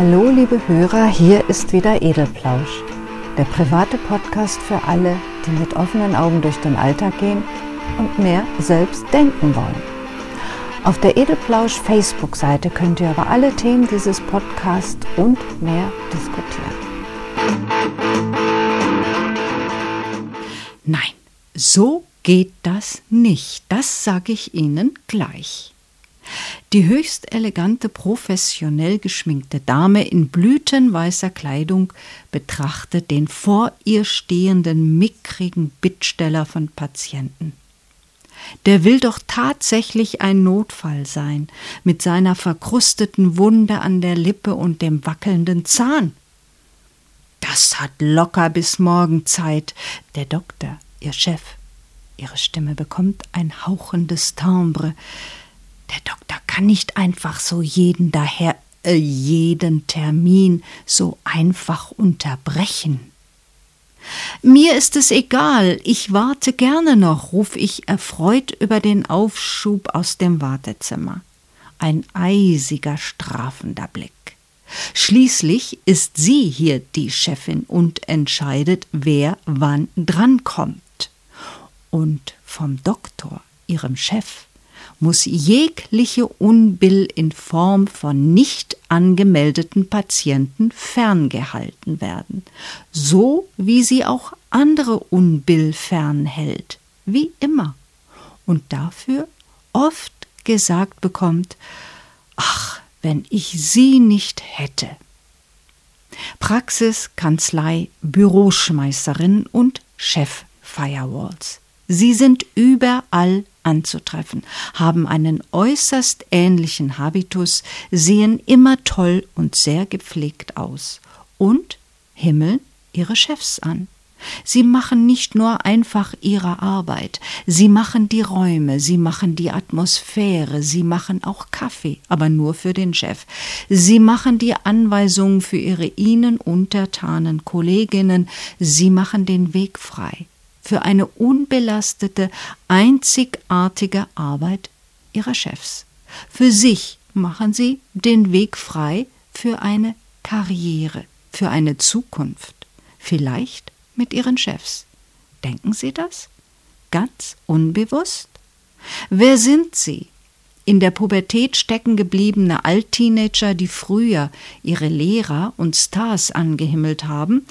Hallo liebe Hörer, hier ist wieder Edelplausch, der private Podcast für alle, die mit offenen Augen durch den Alltag gehen und mehr selbst denken wollen. Auf der Edelplausch Facebook-Seite könnt ihr über alle Themen dieses Podcasts und mehr diskutieren. Nein, so geht das nicht. Das sage ich Ihnen gleich. Die höchst elegante, professionell geschminkte Dame in blütenweißer Kleidung betrachtet den vor ihr stehenden mickrigen Bittsteller von Patienten. Der will doch tatsächlich ein Notfall sein, mit seiner verkrusteten Wunde an der Lippe und dem wackelnden Zahn. Das hat locker bis morgen Zeit. Der Doktor, ihr Chef. Ihre Stimme bekommt ein hauchendes Timbre. Der Doktor kann nicht einfach so jeden daher, äh, jeden Termin so einfach unterbrechen. Mir ist es egal, ich warte gerne noch, ruf ich erfreut über den Aufschub aus dem Wartezimmer. Ein eisiger, strafender Blick. Schließlich ist sie hier die Chefin und entscheidet, wer wann drankommt. Und vom Doktor, ihrem Chef, muss jegliche Unbill in Form von nicht angemeldeten Patienten ferngehalten werden, so wie sie auch andere Unbill fernhält, wie immer, und dafür oft gesagt bekommt, ach, wenn ich sie nicht hätte. Praxis, Kanzlei, Büroschmeißerin und Chef Firewalls. Sie sind überall anzutreffen, haben einen äußerst ähnlichen Habitus, sehen immer toll und sehr gepflegt aus und himmeln ihre Chefs an. Sie machen nicht nur einfach ihre Arbeit, sie machen die Räume, sie machen die Atmosphäre, sie machen auch Kaffee, aber nur für den Chef. Sie machen die Anweisungen für ihre ihnen untertanen Kolleginnen, sie machen den Weg frei für eine unbelastete, einzigartige Arbeit ihrer Chefs. Für sich machen sie den Weg frei für eine Karriere, für eine Zukunft, vielleicht mit ihren Chefs. Denken Sie das? Ganz unbewusst? Wer sind Sie? In der Pubertät stecken gebliebene Altteenager, die früher ihre Lehrer und Stars angehimmelt haben,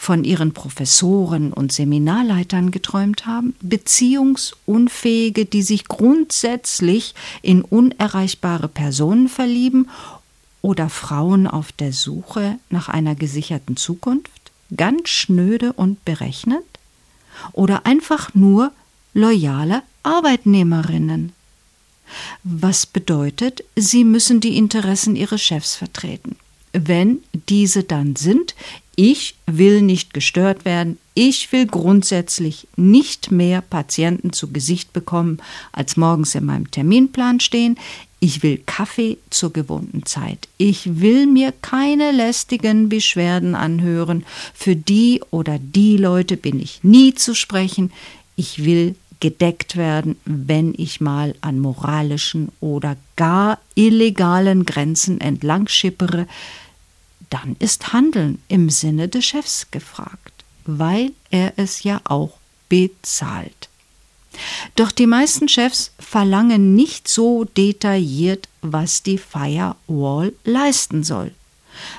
von ihren Professoren und Seminarleitern geträumt haben, Beziehungsunfähige, die sich grundsätzlich in unerreichbare Personen verlieben oder Frauen auf der Suche nach einer gesicherten Zukunft, ganz schnöde und berechnend, oder einfach nur loyale Arbeitnehmerinnen. Was bedeutet, sie müssen die Interessen ihres Chefs vertreten. Wenn diese dann sind, ich will nicht gestört werden. Ich will grundsätzlich nicht mehr Patienten zu Gesicht bekommen, als morgens in meinem Terminplan stehen. Ich will Kaffee zur gewohnten Zeit. Ich will mir keine lästigen Beschwerden anhören. Für die oder die Leute bin ich nie zu sprechen. Ich will gedeckt werden, wenn ich mal an moralischen oder gar illegalen Grenzen entlang schippere dann ist Handeln im Sinne des Chefs gefragt, weil er es ja auch bezahlt. Doch die meisten Chefs verlangen nicht so detailliert, was die Firewall leisten soll,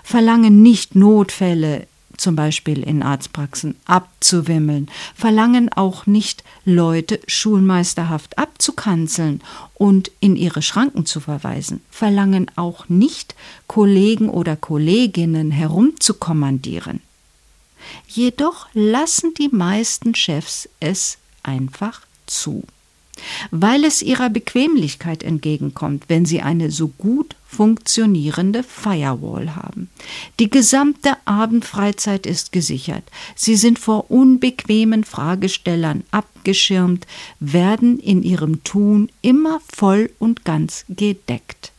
verlangen nicht Notfälle zum Beispiel in Arztpraxen, abzuwimmeln, verlangen auch nicht, Leute schulmeisterhaft abzukanzeln und in ihre Schranken zu verweisen, verlangen auch nicht, Kollegen oder Kolleginnen herumzukommandieren. Jedoch lassen die meisten Chefs es einfach zu weil es ihrer Bequemlichkeit entgegenkommt, wenn sie eine so gut funktionierende Firewall haben. Die gesamte Abendfreizeit ist gesichert. Sie sind vor unbequemen Fragestellern abgeschirmt, werden in ihrem Tun immer voll und ganz gedeckt.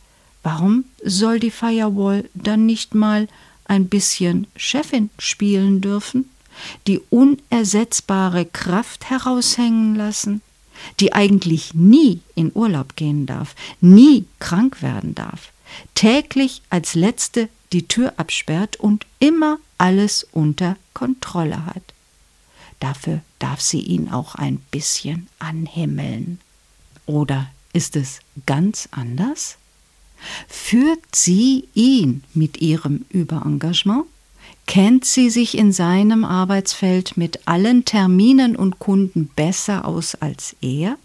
Warum soll die Firewall dann nicht mal ein bisschen Chefin spielen dürfen? Die unersetzbare Kraft heraushängen lassen? Die eigentlich nie in Urlaub gehen darf, nie krank werden darf, täglich als Letzte die Tür absperrt und immer alles unter Kontrolle hat. Dafür darf sie ihn auch ein bisschen anhimmeln. Oder ist es ganz anders? Führt sie ihn mit ihrem Überengagement? Kennt sie sich in seinem Arbeitsfeld mit allen Terminen und Kunden besser aus als er?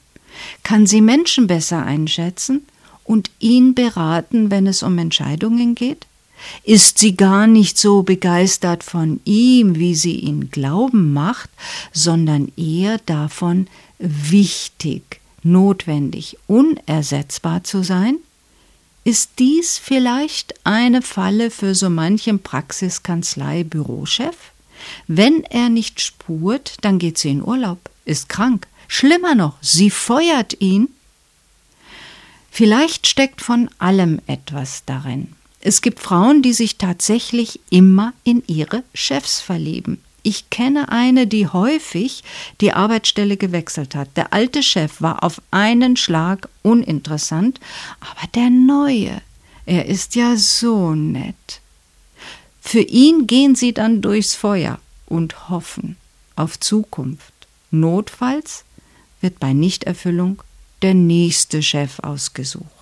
Kann sie Menschen besser einschätzen und ihn beraten, wenn es um Entscheidungen geht? Ist sie gar nicht so begeistert von ihm, wie sie ihn glauben macht, sondern eher davon, wichtig, notwendig, unersetzbar zu sein? Ist dies vielleicht eine Falle für so manchen Praxiskanzlei-Bürochef? Wenn er nicht spurt, dann geht sie in Urlaub, ist krank. Schlimmer noch, sie feuert ihn. Vielleicht steckt von allem etwas darin. Es gibt Frauen, die sich tatsächlich immer in ihre Chefs verlieben. Ich kenne eine, die häufig die Arbeitsstelle gewechselt hat. Der alte Chef war auf einen Schlag uninteressant, aber der neue, er ist ja so nett. Für ihn gehen sie dann durchs Feuer und hoffen auf Zukunft. Notfalls wird bei Nichterfüllung der nächste Chef ausgesucht.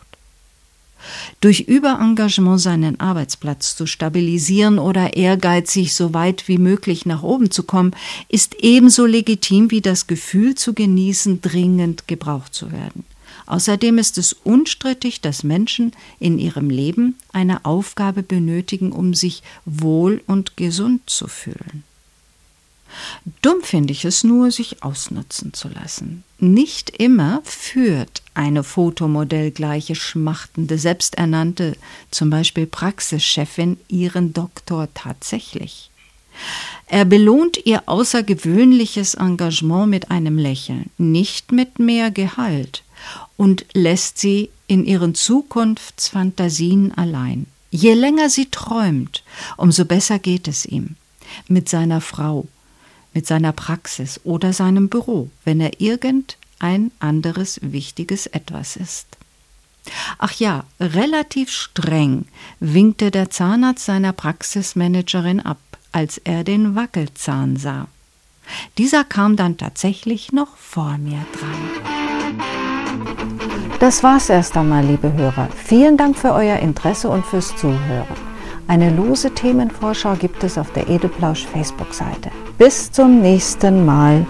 Durch Überengagement seinen Arbeitsplatz zu stabilisieren oder ehrgeizig so weit wie möglich nach oben zu kommen, ist ebenso legitim wie das Gefühl zu genießen, dringend gebraucht zu werden. Außerdem ist es unstrittig, dass Menschen in ihrem Leben eine Aufgabe benötigen, um sich wohl und gesund zu fühlen. Dumm finde ich es nur, sich ausnutzen zu lassen. Nicht immer führt eine fotomodellgleiche schmachtende, selbsternannte, zum Beispiel Praxischefin, ihren Doktor tatsächlich. Er belohnt ihr außergewöhnliches Engagement mit einem Lächeln, nicht mit mehr Gehalt, und lässt sie in ihren Zukunftsfantasien allein. Je länger sie träumt, umso besser geht es ihm. Mit seiner Frau, mit seiner Praxis oder seinem Büro, wenn er irgendein anderes wichtiges Etwas ist. Ach ja, relativ streng winkte der Zahnarzt seiner Praxismanagerin ab, als er den Wackelzahn sah. Dieser kam dann tatsächlich noch vor mir dran. Das war's erst einmal, liebe Hörer. Vielen Dank für euer Interesse und fürs Zuhören. Eine lose Themenvorschau gibt es auf der Edelplausch Facebook-Seite. Bis zum nächsten Mal.